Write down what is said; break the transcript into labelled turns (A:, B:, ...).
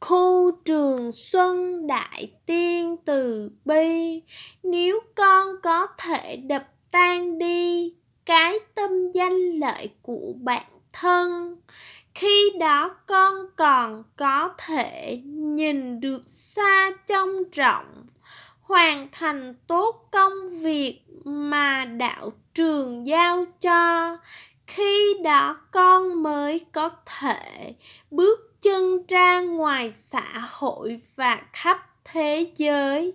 A: khu trường xuân đại tiên từ bi. Nếu con có thể đập tan đi cái tâm danh lợi của bản thân, khi đó con còn có thể nhìn được xa trông rộng, hoàn thành tốt công việc mà đạo trường giao cho. Khi đó con mới có thể bước chân ra ngoài xã hội và khắp thế giới.